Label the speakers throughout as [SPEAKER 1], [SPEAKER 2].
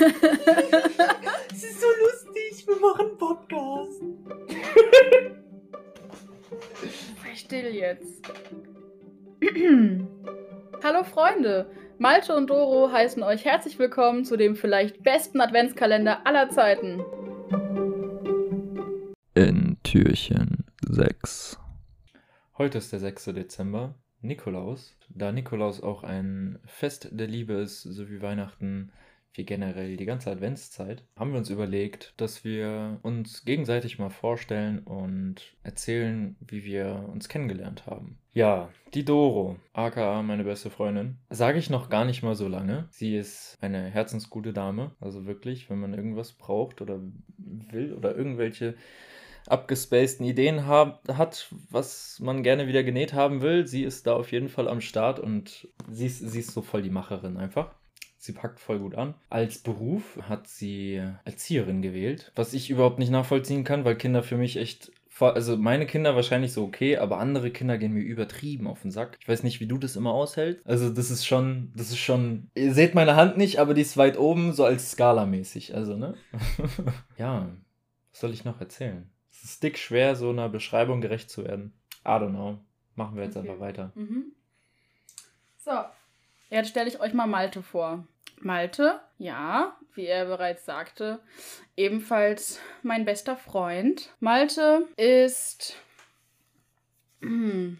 [SPEAKER 1] Es ist so lustig, wir machen einen Podcast.
[SPEAKER 2] Sei still jetzt. Hallo Freunde, Malte und Doro heißen euch herzlich willkommen zu dem vielleicht besten Adventskalender aller Zeiten.
[SPEAKER 3] In Türchen 6.
[SPEAKER 4] Heute ist der 6. Dezember, Nikolaus. Da Nikolaus auch ein Fest der Liebe ist, so wie Weihnachten, wie generell die ganze Adventszeit, haben wir uns überlegt, dass wir uns gegenseitig mal vorstellen und erzählen, wie wir uns kennengelernt haben. Ja, die Doro, aka meine beste Freundin, sage ich noch gar nicht mal so lange. Sie ist eine herzensgute Dame, also wirklich, wenn man irgendwas braucht oder will oder irgendwelche abgespaceden Ideen hab, hat, was man gerne wieder genäht haben will. Sie ist da auf jeden Fall am Start und sie ist, sie ist so voll die Macherin einfach. Sie packt voll gut an. Als Beruf hat sie Erzieherin gewählt, was ich überhaupt nicht nachvollziehen kann, weil Kinder für mich echt also meine Kinder wahrscheinlich so okay, aber andere Kinder gehen mir übertrieben auf den Sack. Ich weiß nicht, wie du das immer aushältst. Also das ist schon, das ist schon, ihr seht meine Hand nicht, aber die ist weit oben, so als Skala-mäßig. Also, ne? ja, was soll ich noch erzählen? Es ist dick schwer, so einer Beschreibung gerecht zu werden. I don't know. Machen wir jetzt
[SPEAKER 2] Okay.
[SPEAKER 4] einfach weiter.
[SPEAKER 2] Mhm. So, jetzt stelle ich euch mal Malte vor. Malte, ja, wie er bereits sagte, ebenfalls mein bester Freund. Malte ist. Hm,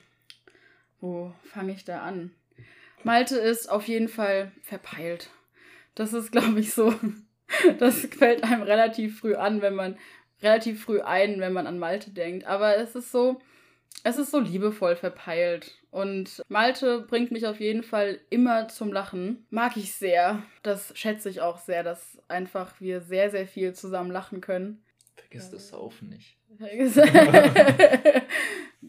[SPEAKER 2] wo fange ich da an? Malte ist auf jeden Fall verpeilt. Das ist, glaube ich, so. Das fällt einem relativ früh an, wenn man relativ früh ein, wenn man an Malte denkt. Aber es ist so, es ist so liebevoll verpeilt. Und Malte bringt mich auf jeden Fall immer zum Lachen. Mag ich sehr. Das schätze ich auch sehr, dass einfach wir sehr, sehr viel zusammen lachen können.
[SPEAKER 4] Vergiss das Saufen nicht.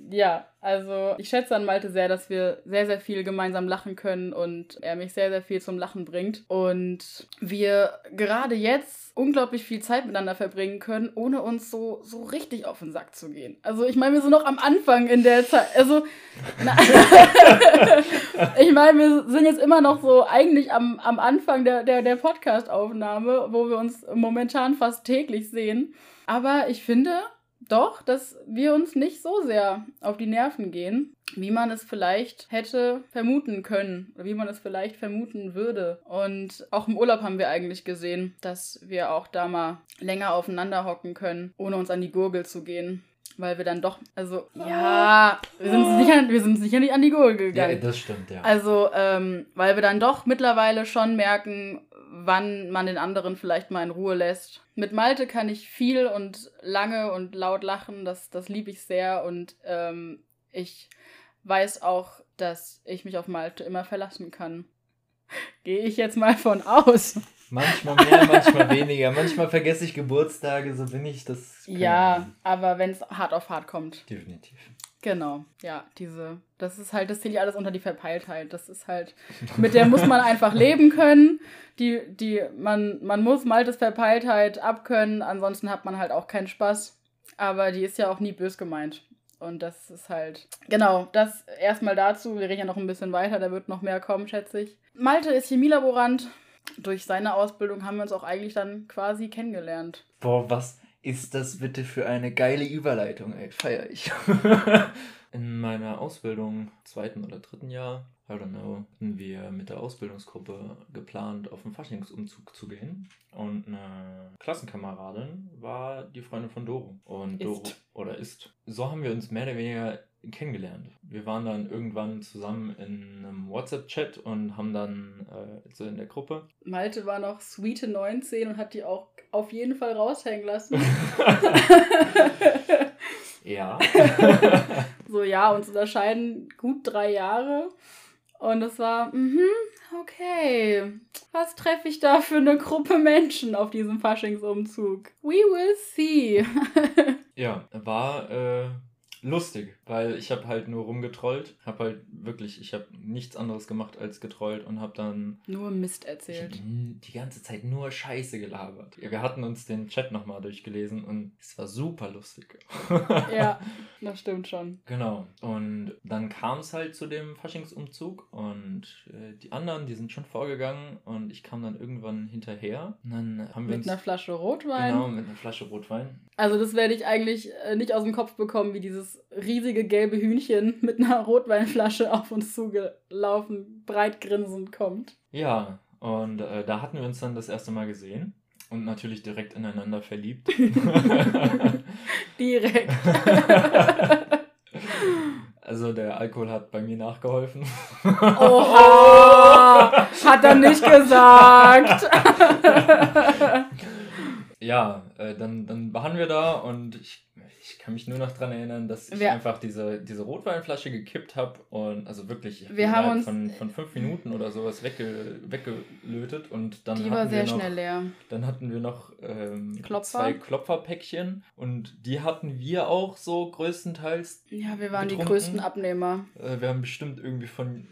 [SPEAKER 2] ja, also ich schätze an Malte sehr, dass wir sehr, sehr viel gemeinsam lachen können und er mich sehr, sehr viel zum Lachen bringt. Und wir gerade jetzt unglaublich viel Zeit miteinander verbringen können, ohne uns so, so richtig auf den Sack zu gehen. Also ich meine, wir sind noch am Anfang in der Zeit. Also, ich meine, wir sind jetzt immer noch so eigentlich am, am Anfang der, der, der Podcast-Aufnahme, wo wir uns momentan fast täglich sehen. Aber ich finde doch, dass wir uns nicht so sehr auf die Nerven gehen, wie man es vielleicht hätte vermuten können oder wie man es vielleicht vermuten würde. Und auch im Urlaub haben wir eigentlich gesehen, dass wir auch da mal länger aufeinander hocken können, ohne uns an die Gurgel zu gehen. Weil wir dann doch, also, ja, wir sind sicher, wir sind sicher nicht an die Gurgel
[SPEAKER 4] Ja,
[SPEAKER 2] gegangen.
[SPEAKER 4] das stimmt, ja.
[SPEAKER 2] Also, ähm, weil wir dann doch mittlerweile schon merken, wann man den anderen vielleicht mal in Ruhe lässt. Mit Malte kann ich viel und lange und laut lachen, das, das liebe ich sehr und ähm, ich weiß auch, dass ich mich auf Malte immer verlassen kann. Gehe ich jetzt mal von aus.
[SPEAKER 4] Manchmal mehr, manchmal weniger. Manchmal vergesse ich Geburtstage, so bin ich. Das
[SPEAKER 2] Ja, aber wenn es hart auf hart kommt.
[SPEAKER 4] Definitiv.
[SPEAKER 2] Genau, ja, diese, das ist halt, das zählt ja alles unter die Verpeiltheit. Das ist halt, mit der muss man einfach leben können. Die, die, man, man muss Maltes Verpeiltheit abkönnen, ansonsten hat man halt auch keinen Spaß. Aber die ist ja auch nie bös gemeint. Und das ist halt, genau, das erstmal dazu. Wir reden ja noch ein bisschen weiter, da wird noch mehr kommen, schätze ich. Malte ist Chemielaborant. Durch seine Ausbildung haben wir uns auch eigentlich dann quasi kennengelernt.
[SPEAKER 1] Boah, was ist das bitte für eine geile Überleitung, ey? Feier ich.
[SPEAKER 4] In meiner Ausbildung, zweiten oder dritten Jahr, I don't know, hatten wir mit der Ausbildungsgruppe geplant, auf einen Faschingsumzug zu gehen. Und eine Klassenkameradin war die Freundin von Doro. Und Doro,
[SPEAKER 2] Ist.
[SPEAKER 4] oder ist. So haben wir uns mehr oder weniger kennengelernt. Wir waren dann irgendwann zusammen in einem WhatsApp-Chat und haben dann äh, so in der Gruppe
[SPEAKER 2] Malte war noch sweete 19 und hat die auch auf jeden Fall raushängen lassen.
[SPEAKER 4] ja.
[SPEAKER 2] so, ja, uns unterscheiden gut drei Jahre. Und es war, mhm, okay. Was treffe ich da für eine Gruppe Menschen auf diesem Faschingsumzug? We will see.
[SPEAKER 4] Ja, war äh, lustig, weil ich habe halt nur rumgetrollt, habe halt wirklich, ich habe nichts anderes gemacht als getrollt und habe dann
[SPEAKER 2] Nur Mist erzählt.
[SPEAKER 4] die ganze Zeit nur Scheiße gelabert. Wir hatten uns den Chat nochmal durchgelesen und es war super lustig.
[SPEAKER 2] Ja, das stimmt schon.
[SPEAKER 4] Genau. Und dann kam es halt zu dem Faschingsumzug und äh, die anderen, die sind schon vorgegangen und ich kam dann irgendwann hinterher. Und dann haben wir
[SPEAKER 2] Mit
[SPEAKER 4] uns.
[SPEAKER 2] einer Flasche Rotwein.
[SPEAKER 4] Genau, mit einer Flasche Rotwein.
[SPEAKER 2] Also das werde ich eigentlich äh, nicht aus dem Kopf bekommen, wie dieses riesige gelbe Hühnchen mit einer Rotweinflasche auf uns zugelaufen, breit grinsend kommt.
[SPEAKER 4] Ja, und äh, da hatten wir uns dann das erste Mal gesehen und natürlich direkt ineinander verliebt.
[SPEAKER 2] Direkt.
[SPEAKER 4] also der Alkohol hat bei mir nachgeholfen.
[SPEAKER 2] Oha! Hat er nicht gesagt.
[SPEAKER 4] Ja, äh, dann, dann waren wir da und ich, ich kann mich nur noch dran erinnern, dass ich
[SPEAKER 2] Wir-
[SPEAKER 4] einfach diese, diese Rotweinflasche gekippt habe und also wirklich
[SPEAKER 2] Wir
[SPEAKER 4] die
[SPEAKER 2] haben uns-
[SPEAKER 4] von, von fünf Minuten oder sowas wegge, weggelötet und dann
[SPEAKER 2] Die
[SPEAKER 4] hatten
[SPEAKER 2] war sehr
[SPEAKER 4] wir noch,
[SPEAKER 2] schnell leer.
[SPEAKER 4] Dann hatten wir noch ähm,
[SPEAKER 2] Klopfer?
[SPEAKER 4] zwei Klopferpäckchen und die hatten wir auch so größtenteils.
[SPEAKER 2] Ja, wir waren die
[SPEAKER 4] Betrunken.
[SPEAKER 2] größten Abnehmer.
[SPEAKER 4] Äh, wir haben bestimmt irgendwie von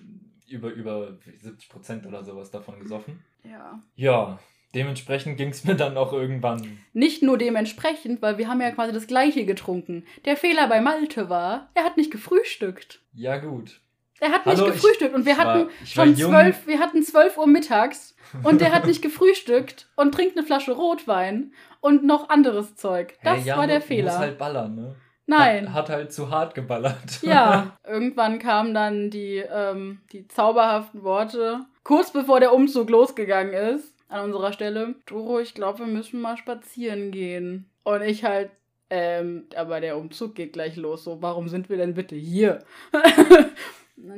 [SPEAKER 4] über, über 70 Prozent oder sowas davon gesoffen.
[SPEAKER 2] Ja.
[SPEAKER 4] Ja, dementsprechend ging es mir dann auch irgendwann
[SPEAKER 2] Nicht nur dementsprechend, weil wir haben ja quasi das gleiche getrunken. Der Fehler bei Malte war, er hat nicht gefrühstückt.
[SPEAKER 4] Ja, gut.
[SPEAKER 2] Er hat
[SPEAKER 4] Hallo,
[SPEAKER 2] nicht
[SPEAKER 4] ich-
[SPEAKER 2] gefrühstückt und wir
[SPEAKER 4] ich
[SPEAKER 2] hatten
[SPEAKER 4] ich war
[SPEAKER 2] schon zwölf, wir hatten 12 Uhr mittags und der hat nicht gefrühstückt und trinkt eine Flasche Rotwein und noch anderes Zeug. Das
[SPEAKER 4] Hey, ja,
[SPEAKER 2] war der Fehler.
[SPEAKER 4] Muss halt ballern, ne?
[SPEAKER 2] Nein.
[SPEAKER 4] Hat, hat halt zu hart geballert.
[SPEAKER 2] Ja, irgendwann kamen dann die, ähm, die zauberhaften Worte, kurz bevor der Umzug losgegangen ist, an unserer Stelle. Doro, ich glaube, wir müssen mal spazieren gehen. Und ich halt, ähm, aber der Umzug geht gleich los. So, warum sind wir denn bitte hier?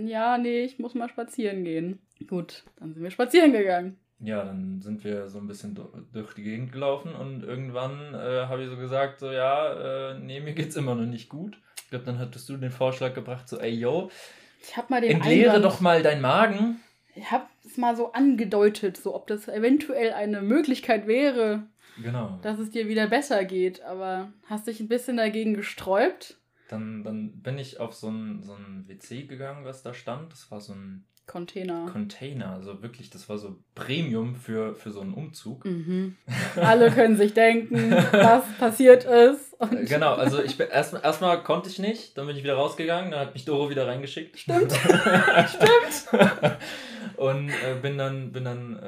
[SPEAKER 2] ja, nee, ich muss mal spazieren gehen. Gut, dann sind wir spazieren gegangen.
[SPEAKER 4] Ja, dann sind wir so ein bisschen du- durch die Gegend gelaufen und irgendwann äh, habe ich so gesagt, so ja, äh, nee, mir geht's immer noch nicht gut. Ich glaube, dann hattest du den Vorschlag gebracht, so ey yo,
[SPEAKER 2] Ich hab mal den
[SPEAKER 4] entleere
[SPEAKER 2] Einwand-
[SPEAKER 4] doch mal deinen Magen.
[SPEAKER 2] Ich hab es mal so angedeutet, so ob das eventuell eine Möglichkeit wäre,
[SPEAKER 4] Genau.
[SPEAKER 2] dass es dir wieder besser geht, aber hast dich ein bisschen dagegen gesträubt.
[SPEAKER 4] Dann, dann bin ich auf so ein, so ein WC gegangen, was da stand. Das war so ein
[SPEAKER 2] Container.
[SPEAKER 4] Container, also wirklich, das war so Premium für, für so einen Umzug.
[SPEAKER 2] Mhm. Alle können sich denken, was passiert ist.
[SPEAKER 4] Äh,
[SPEAKER 2] Und
[SPEAKER 4] Genau, also ich bin erstmal erstmal konnte ich nicht, dann bin ich wieder rausgegangen, dann hat mich Doro wieder reingeschickt.
[SPEAKER 2] Stimmt.
[SPEAKER 4] Stimmt. und äh, bin dann, bin dann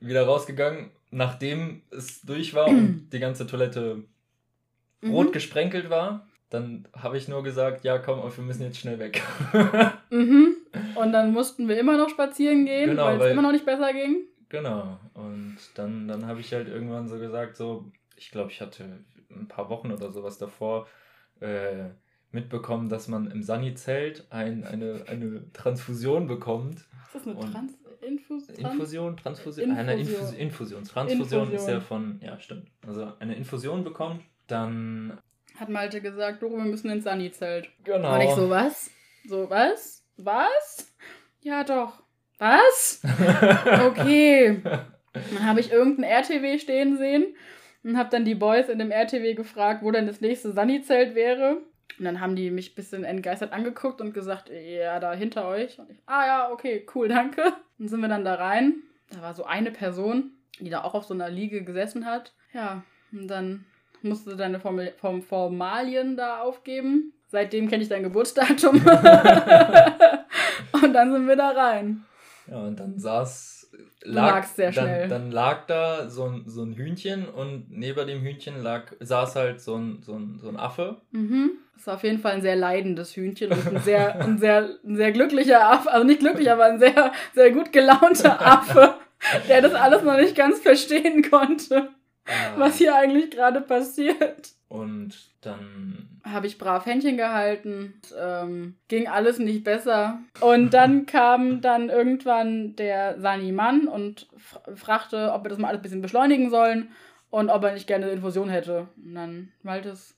[SPEAKER 4] äh, wieder rausgegangen, nachdem es durch war und die ganze Toilette rot
[SPEAKER 2] Mhm.
[SPEAKER 4] gesprenkelt war. Dann habe ich nur gesagt, ja komm, wir müssen jetzt schnell weg.
[SPEAKER 2] Mhm. Und dann mussten wir immer noch spazieren gehen,
[SPEAKER 4] Genau,
[SPEAKER 2] weil es immer noch nicht besser ging.
[SPEAKER 4] genau. Und dann, dann habe ich halt irgendwann so gesagt, so, ich glaube, ich hatte ein paar Wochen oder sowas davor äh, mitbekommen, dass man im Sani-Zelt ein, eine, eine Transfusion bekommt.
[SPEAKER 2] Ist das eine Trans Infus Trans
[SPEAKER 4] Infusion, Transfusion, eine
[SPEAKER 2] Infusion.
[SPEAKER 4] Infus Infusion. Transfusion ist
[SPEAKER 2] Infusion.
[SPEAKER 4] ja von, ja stimmt. Also eine Infusion bekommt, dann
[SPEAKER 2] Hat Malte gesagt, Doro, wir müssen ins Sunny-Zelt.
[SPEAKER 4] genau.
[SPEAKER 2] Und ich so, was? So, was? Was? Ja, doch. Was? Okay. Dann habe ich irgendein RTW stehen sehen und habe dann die Boys in dem RTW gefragt, wo denn das nächste Sunny-Zelt wäre. Und dann haben die mich ein bisschen entgeistert angeguckt und gesagt, ja, da hinter euch. Und ich, ah ja, okay, cool, danke. Dann sind wir dann da rein. Da war so eine Person, die da auch auf so einer Liege gesessen hat. Ja, und dann musst du deine Formel Form Formalien da aufgeben. Seitdem kenne ich dein Geburtsdatum. und dann sind wir da rein.
[SPEAKER 4] Ja, und dann saß.
[SPEAKER 2] Lagst sehr schnell.
[SPEAKER 4] Dann, dann lag da so ein, so ein Hühnchen und neben dem Hühnchen lag, saß halt so ein, so ein, so ein Affe.
[SPEAKER 2] Mhm. Das war auf jeden Fall ein sehr leidendes Hühnchen und ein sehr, ein sehr, ein sehr glücklicher Affe. Also nicht glücklich, aber ein sehr, sehr gut gelaunter Affe, der das alles noch nicht ganz verstehen konnte,
[SPEAKER 4] Ah,
[SPEAKER 2] was hier eigentlich gerade passiert.
[SPEAKER 4] Und dann.
[SPEAKER 2] Habe ich brav Händchen gehalten. Ähm, ging alles nicht besser. Und dann kam dann irgendwann der Sani-Mann und fragte, ob wir das mal alles ein bisschen beschleunigen sollen und ob er nicht gerne eine Infusion hätte. Und dann Malte es,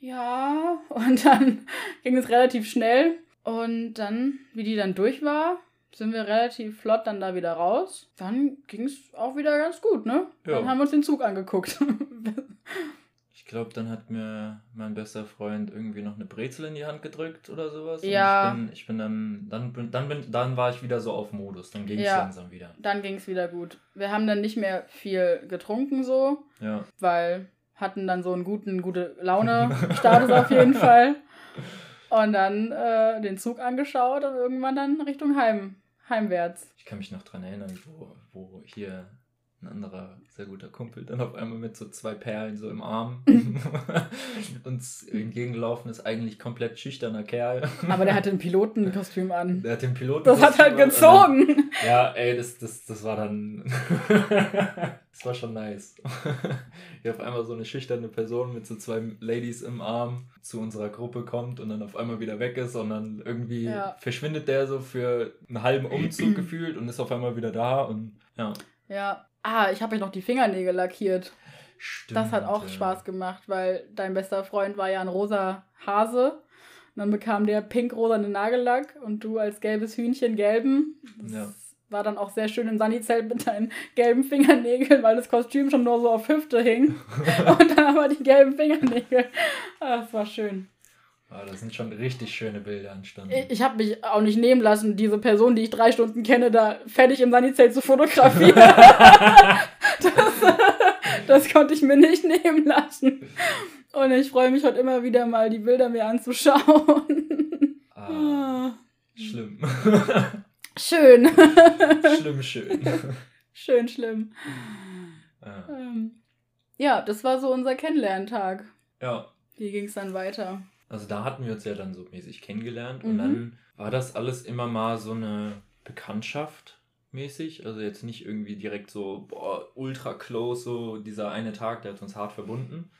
[SPEAKER 2] ja. Und dann ging es relativ schnell. Und dann, wie die dann durch war, sind wir relativ flott dann da wieder raus. Dann ging es auch wieder ganz gut, ne?
[SPEAKER 4] Ja.
[SPEAKER 2] Dann haben wir uns den Zug angeguckt.
[SPEAKER 4] Ich glaube, dann hat mir mein bester Freund irgendwie noch eine Brezel in die Hand gedrückt oder sowas. Und
[SPEAKER 2] Ja.
[SPEAKER 4] Ich bin, ich bin dann, dann, bin, dann, bin, dann war ich wieder so auf Modus. Dann ging es
[SPEAKER 2] Ja.
[SPEAKER 4] langsam wieder.
[SPEAKER 2] Dann ging es wieder gut. Wir haben dann nicht mehr viel getrunken so,
[SPEAKER 4] Ja.
[SPEAKER 2] weil hatten dann so einen guten, gute Laune Status auf jeden Fall. Und dann äh, den Zug angeschaut und irgendwann dann Richtung Heim, heimwärts.
[SPEAKER 4] Ich kann mich noch dran erinnern, wo, wo hier ein anderer sehr guter Kumpel dann auf einmal mit so zwei Perlen so im Arm uns entgegengelaufen ist. Eigentlich komplett schüchterner Kerl.
[SPEAKER 2] Aber der hatte ein Pilotenkostüm an.
[SPEAKER 4] Der hat den Piloten.
[SPEAKER 2] Das hat halt gezogen.
[SPEAKER 4] Ja, ey, das, das, das war dann. das war schon nice. Wie auf einmal so eine schüchterne Person mit so zwei Ladies im Arm zu unserer Gruppe kommt und dann auf einmal wieder weg ist und dann irgendwie
[SPEAKER 2] Ja.
[SPEAKER 4] verschwindet der so für einen halben Umzug gefühlt und ist auf einmal wieder da und ja.
[SPEAKER 2] Ja. Ah, ich habe euch noch die Fingernägel lackiert.
[SPEAKER 4] Stimmt.
[SPEAKER 2] Das hat auch
[SPEAKER 4] ja.
[SPEAKER 2] Spaß gemacht, weil dein bester Freund war ja ein rosa Hase. Und dann bekam der pink-rosane Nagellack und du als gelbes Hühnchen gelben. Das
[SPEAKER 4] Ja.
[SPEAKER 2] war dann auch sehr schön im Sunny-Zelt mit deinen gelben Fingernägeln, weil das Kostüm schon nur so auf Hüfte hing. und dann aber die gelben Fingernägel. Ah, Das war schön.
[SPEAKER 4] Ah, das sind schon richtig schöne Bilder entstanden.
[SPEAKER 2] Ich, ich habe mich auch nicht nehmen lassen, diese Person, die ich drei Stunden kenne, da fertig im Sunny-Zelt zu fotografieren. das, das konnte ich mir nicht nehmen lassen. Und ich freue mich heute immer wieder mal, die Bilder mir anzuschauen.
[SPEAKER 4] ah,
[SPEAKER 2] Ah,
[SPEAKER 4] schlimm.
[SPEAKER 2] schön.
[SPEAKER 4] schlimm, schön.
[SPEAKER 2] schön, schlimm.
[SPEAKER 4] Ah,
[SPEAKER 2] Ähm, ja, das war so unser Kennenlerntag.
[SPEAKER 4] ja,
[SPEAKER 2] Wie ging es dann weiter?
[SPEAKER 4] Also da hatten wir uns ja dann so mäßig kennengelernt und
[SPEAKER 2] Mhm.
[SPEAKER 4] dann war das alles immer mal so eine Bekanntschaft mäßig. Also jetzt nicht irgendwie direkt so boah, ultra close, so dieser eine Tag, der hat uns hart verbunden.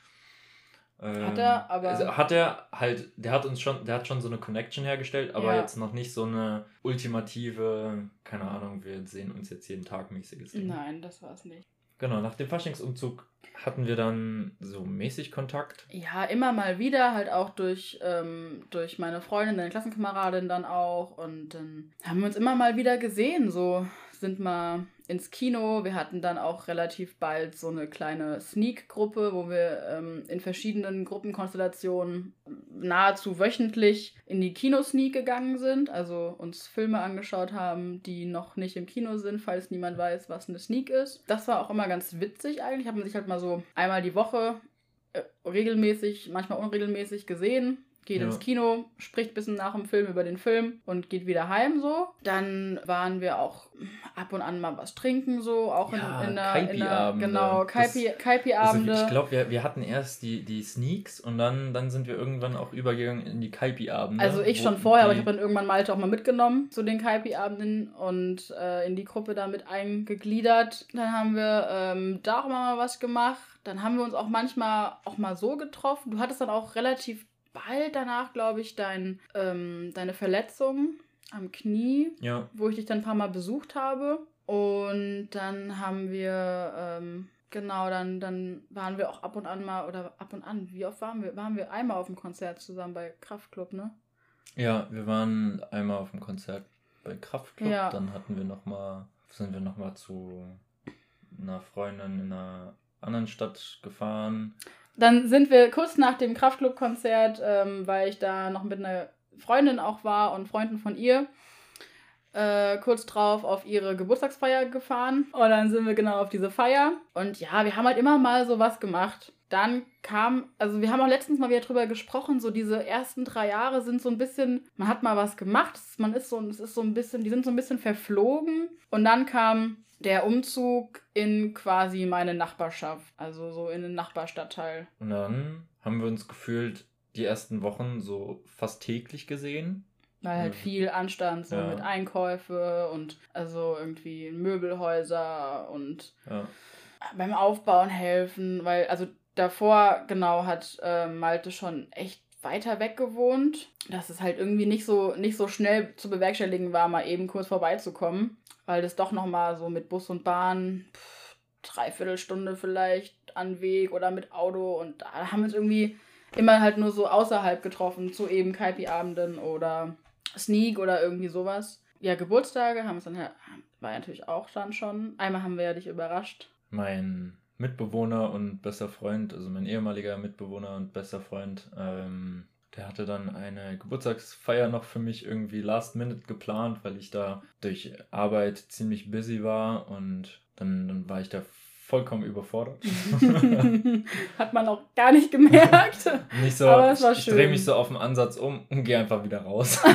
[SPEAKER 4] Ähm,
[SPEAKER 2] Hat er, aber-
[SPEAKER 4] Also hat er halt, der hat uns schon, der hat schon so eine Connection hergestellt, aber
[SPEAKER 2] Ja.
[SPEAKER 4] jetzt noch nicht so eine ultimative, keine Ahnung, wir sehen uns jetzt jeden Tag mäßiges Ding.
[SPEAKER 2] Nein, das war es nicht.
[SPEAKER 4] Genau, nach dem Faschingsumzug hatten wir dann so mäßig Kontakt.
[SPEAKER 2] Ja, immer mal wieder, halt auch durch, ähm, durch meine Freundin, deine Klassenkameradin dann auch. Und dann haben wir uns immer mal wieder gesehen. So sind mal ins Kino. Wir hatten dann auch relativ bald so eine kleine Sneak-Gruppe, wo wir ähm, in verschiedenen Gruppenkonstellationen nahezu wöchentlich in die Kinosneak gegangen sind. Also uns Filme angeschaut haben, die noch nicht im Kino sind, falls niemand weiß, was eine Sneak ist. Das war auch immer ganz witzig eigentlich. Hat man sich halt mal so einmal die Woche äh, regelmäßig, manchmal unregelmäßig gesehen. Geht
[SPEAKER 4] Ja.
[SPEAKER 2] ins Kino, spricht ein bisschen nach dem Film über den Film und geht wieder heim so. Dann waren wir auch ab und an mal was trinken so, auch in,
[SPEAKER 4] Ja,
[SPEAKER 2] in, der, in der
[SPEAKER 4] Kaipi-Abende.
[SPEAKER 2] genau,
[SPEAKER 4] Das-
[SPEAKER 2] Kaipi- Kaipi-Abende.
[SPEAKER 4] Also ich glaube, wir, wir hatten erst die, die Sneaks und dann, dann sind wir irgendwann auch übergegangen in die Kaipi-Abende.
[SPEAKER 2] Also ich schon vorher, aber ich habe dann irgendwann Malte auch mal mitgenommen zu den Kaipi-Abenden und äh, in die Gruppe da mit eingegliedert. Dann haben wir ähm, da auch mal was gemacht. Dann haben wir uns auch manchmal auch mal so getroffen. Du hattest dann auch relativ bald danach, glaube ich, dein, ähm, deine Verletzung am Knie,
[SPEAKER 4] Ja,
[SPEAKER 2] wo ich dich dann ein paar Mal besucht habe. Und dann haben wir, ähm, genau, dann, dann waren wir auch ab und an mal, oder ab und an, wie oft waren wir? Waren wir einmal auf dem Konzert zusammen bei Kraftklub, ne?
[SPEAKER 4] ja, wir waren einmal auf dem Konzert bei Kraftklub,
[SPEAKER 2] Ja.
[SPEAKER 4] dann hatten wir noch mal, sind wir nochmal zu einer Freundin in einer anderen Stadt gefahren.
[SPEAKER 2] Dann sind wir kurz nach dem Kraftclub-Konzert, ähm, weil ich da noch mit einer Freundin auch war und Freunden von ihr, äh, kurz drauf auf ihre Geburtstagsfeier gefahren. Und dann sind wir genau auf diese Feier. Und ja, wir haben halt immer mal so was gemacht. Dann kam, also wir haben auch letztens mal wieder drüber gesprochen, so diese ersten drei Jahre sind so ein bisschen, man hat mal was gemacht, man ist so, es ist so ein bisschen, die sind so ein bisschen verflogen. Und dann kam der Umzug in quasi meine Nachbarschaft, also so in den Nachbarstadtteil.
[SPEAKER 4] Und dann haben wir uns gefühlt die ersten Wochen so fast täglich gesehen.
[SPEAKER 2] Weil halt
[SPEAKER 4] Mhm.
[SPEAKER 2] viel anstand, so
[SPEAKER 4] Ja.
[SPEAKER 2] mit Einkäufe und also irgendwie Möbelhäuser und
[SPEAKER 4] Ja.
[SPEAKER 2] beim Aufbauen helfen, weil also davor genau hat äh, Malte schon echt weiter weg gewohnt, dass es halt irgendwie nicht so nicht so schnell zu bewerkstelligen war, mal eben kurz vorbeizukommen, weil das doch noch mal so mit Bus und Bahn dreiviertel Stunde vielleicht an Weg oder mit Auto und da haben wir uns irgendwie immer halt nur so außerhalb getroffen, zu eben Kaipi-Abenden oder Sneak oder irgendwie sowas. Ja, Geburtstage haben es dann ja, war ja natürlich auch dann schon. Einmal haben wir ja dich überrascht.
[SPEAKER 4] Mein, Mitbewohner und bester Freund, also mein ehemaliger Mitbewohner und bester Freund, ähm, der hatte dann eine Geburtstagsfeier noch für mich irgendwie last minute geplant, weil ich da durch Arbeit ziemlich busy war und dann, dann war ich da vollkommen überfordert.
[SPEAKER 2] Hat man auch gar nicht gemerkt.
[SPEAKER 4] Nicht so,
[SPEAKER 2] Aber es war
[SPEAKER 4] ich, ich drehe
[SPEAKER 2] schön.
[SPEAKER 4] mich so auf den Ansatz um und gehe einfach wieder raus.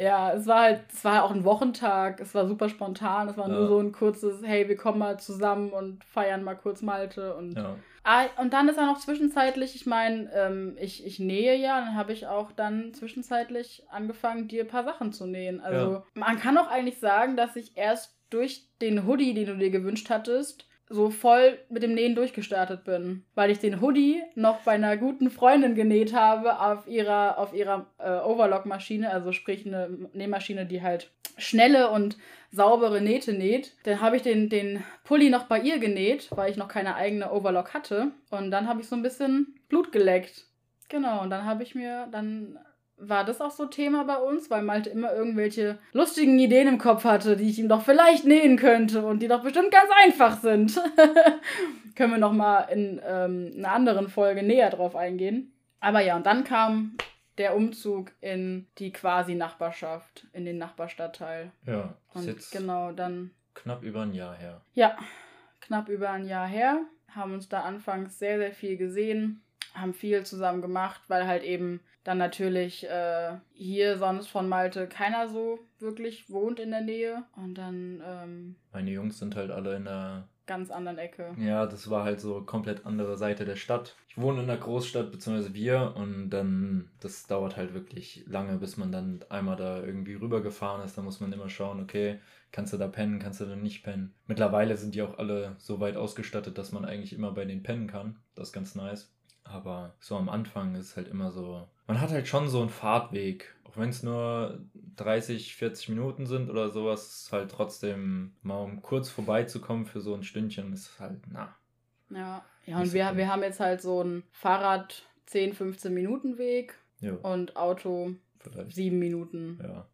[SPEAKER 2] ja, es war halt, es war auch ein Wochentag, es war super spontan, es war nur
[SPEAKER 4] Ja.
[SPEAKER 2] so ein kurzes, hey, wir kommen mal zusammen und feiern mal kurz Malte und
[SPEAKER 4] ja.
[SPEAKER 2] Ah, und dann ist er noch zwischenzeitlich, ich meine, ähm, ich, ich nähe ja, dann habe ich auch dann zwischenzeitlich angefangen, dir ein paar Sachen zu nähen. Also
[SPEAKER 4] Ja.
[SPEAKER 2] man kann auch eigentlich sagen, dass ich erst durch den Hoodie, den du dir gewünscht hattest, so voll mit dem Nähen durchgestartet bin. Weil ich den Hoodie noch bei einer guten Freundin genäht habe auf ihrer, auf ihrer äh, Overlock-Maschine, also sprich eine Nähmaschine, die halt schnelle und saubere Nähte näht. Dann habe ich den, den Pulli noch bei ihr genäht, weil ich noch keine eigene Overlock hatte. Und dann habe ich so ein bisschen Blut geleckt. Genau, und dann habe ich mir, dann war das auch so Thema bei uns, weil Malte immer irgendwelche lustigen Ideen im Kopf hatte, die ich ihm doch vielleicht nähen könnte und die doch bestimmt ganz einfach sind. Können wir noch mal in ähm, einer anderen Folge näher drauf eingehen. Aber ja, und dann kam der Umzug in die quasi Nachbarschaft, in den Nachbarstadtteil.
[SPEAKER 4] Ja, ist
[SPEAKER 2] Und
[SPEAKER 4] jetzt
[SPEAKER 2] genau, dann
[SPEAKER 4] knapp über ein Jahr her.
[SPEAKER 2] ja, knapp über ein Jahr her. Haben uns da anfangs sehr, sehr viel gesehen, haben viel zusammen gemacht, weil halt eben dann natürlich äh, hier sonst von Malte keiner so wirklich wohnt in der Nähe. Und dann ähm,
[SPEAKER 4] Meine Jungs sind halt alle in der
[SPEAKER 2] ganz anderen Ecke.
[SPEAKER 4] Ja, das war halt so komplett andere Seite der Stadt. Ich wohne in einer Großstadt, beziehungsweise wir, und dann, das dauert halt wirklich lange, bis man dann einmal da irgendwie rübergefahren ist. Da muss man immer schauen, okay, kannst du da pennen, kannst du da nicht pennen. Mittlerweile sind die auch alle so weit ausgestattet, dass man eigentlich immer bei denen pennen kann. Das ist ganz nice. Aber so am Anfang ist es halt immer so, man hat halt schon so einen Fahrtweg. Auch wenn es nur 30, 40 Minuten sind oder sowas, ist halt trotzdem mal um kurz vorbeizukommen für so ein Stündchen, ist halt, na.
[SPEAKER 2] Ja, ja und wir, wir haben jetzt halt so ein Fahrrad 10, 15 Minuten Weg
[SPEAKER 4] Ja,
[SPEAKER 2] und Auto
[SPEAKER 4] vielleicht.
[SPEAKER 2] 7 Minuten.
[SPEAKER 4] Ja.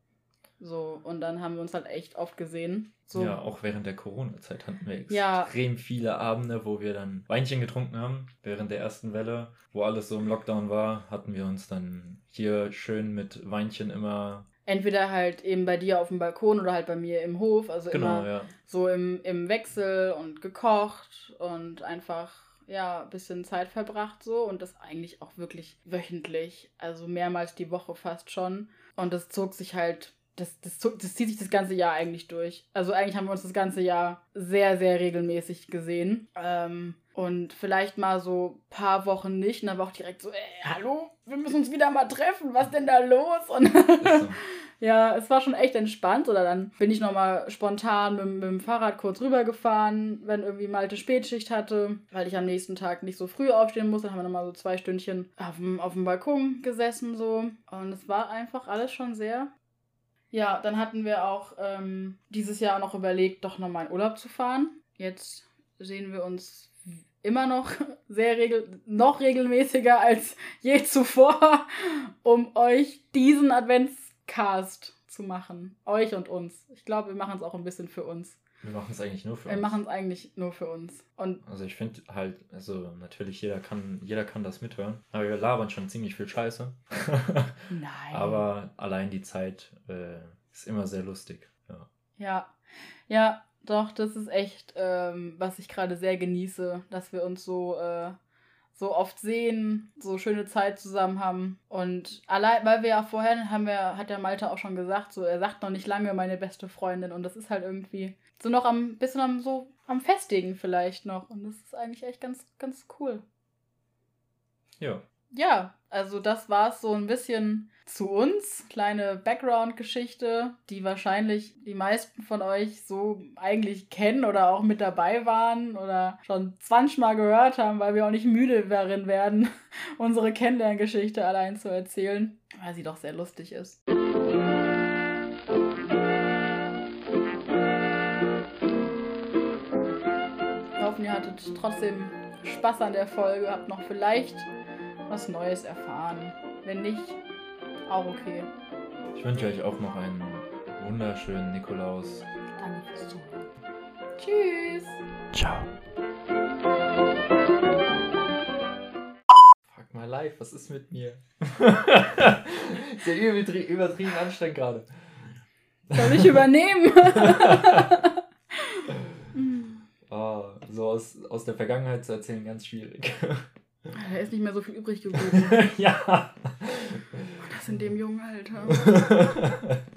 [SPEAKER 2] So, und dann haben wir uns halt echt oft gesehen. So,
[SPEAKER 4] ja, auch während der Corona-Zeit hatten wir
[SPEAKER 2] Ja.
[SPEAKER 4] extrem viele Abende, wo wir dann Weinchen getrunken haben. Während der ersten Welle, wo alles so im Lockdown war, hatten wir uns dann hier schön mit Weinchen immer.
[SPEAKER 2] entweder halt eben bei dir auf dem Balkon oder halt bei mir im Hof. Also
[SPEAKER 4] Genau,
[SPEAKER 2] immer
[SPEAKER 4] ja.
[SPEAKER 2] so im, im Wechsel und gekocht und einfach ja ein bisschen Zeit verbracht so und das eigentlich auch wirklich wöchentlich, also mehrmals die Woche fast schon und das zog sich halt das, das, das zieht sich das ganze Jahr eigentlich durch. Also eigentlich haben wir uns das ganze Jahr sehr, sehr regelmäßig gesehen. Ähm, und vielleicht mal so ein paar Wochen nicht. Und dann war auch direkt so, ey, hallo, wir müssen uns wieder mal treffen. Was denn da los? Und
[SPEAKER 4] so.
[SPEAKER 2] ja, es war schon echt entspannt. Oder dann bin ich nochmal spontan mit, mit dem Fahrrad kurz rübergefahren, wenn irgendwie Malte Spätschicht hatte, weil ich am nächsten Tag nicht so früh aufstehen musste. Dann haben wir nochmal so zwei Stündchen auf dem, auf dem Balkon gesessen so. Und es war einfach alles schon sehr. Ja, dann hatten wir auch ähm, dieses Jahr noch überlegt, doch nochmal in Urlaub zu fahren. Jetzt sehen wir uns immer noch sehr regel noch regelmäßiger als je zuvor, um euch diesen Adventscast zu machen. Euch und uns. Ich glaube, wir machen es auch ein bisschen für uns.
[SPEAKER 4] Wir machen es eigentlich nur für
[SPEAKER 2] Wir
[SPEAKER 4] uns.
[SPEAKER 2] machen es eigentlich nur für uns. Und
[SPEAKER 4] Also ich finde halt, also natürlich jeder kann, jeder kann das mithören, aber wir labern schon ziemlich viel Scheiße.
[SPEAKER 2] nein.
[SPEAKER 4] aber allein die Zeit äh, ist immer sehr lustig. Ja.
[SPEAKER 2] Ja, ja, doch, das ist echt, ähm, was ich gerade sehr genieße, dass wir uns so, äh, so oft sehen, so schöne Zeit zusammen haben. Und allein, weil wir ja vorher, haben wir, hat der Malte auch schon gesagt, so, er sagt noch nicht lange meine beste Freundin. Und das ist halt irgendwie so noch am, bisschen am, so, am Festigen vielleicht noch. Und das ist eigentlich echt ganz, ganz cool.
[SPEAKER 4] Ja.
[SPEAKER 2] Ja, also das war es so ein bisschen zu uns. Kleine Background-Geschichte, die wahrscheinlich die meisten von euch so eigentlich kennen oder auch mit dabei waren oder schon 20 Mal gehört haben, weil wir auch nicht müde darin werden, unsere Kennenlerngeschichte allein zu erzählen, weil sie doch sehr lustig ist. Wir hoffen, ihr hattet trotzdem Spaß an der Folge, habt noch vielleicht was Neues erfahren. Wenn nicht, auch okay.
[SPEAKER 4] Ich wünsche euch auch noch einen wunderschönen Nikolaus.
[SPEAKER 2] Danke fürs Zuhören. Tschüss.
[SPEAKER 3] Ciao.
[SPEAKER 4] Fuck my life, was ist mit mir? ist ja übertrie übertrieben anstrengend gerade.
[SPEAKER 2] Soll ich übernehmen?
[SPEAKER 4] Ah, so aus, aus der Vergangenheit zu erzählen, ganz schwierig.
[SPEAKER 2] da ist nicht mehr so viel übrig geblieben.
[SPEAKER 4] ja.
[SPEAKER 2] In dem jungen Alter.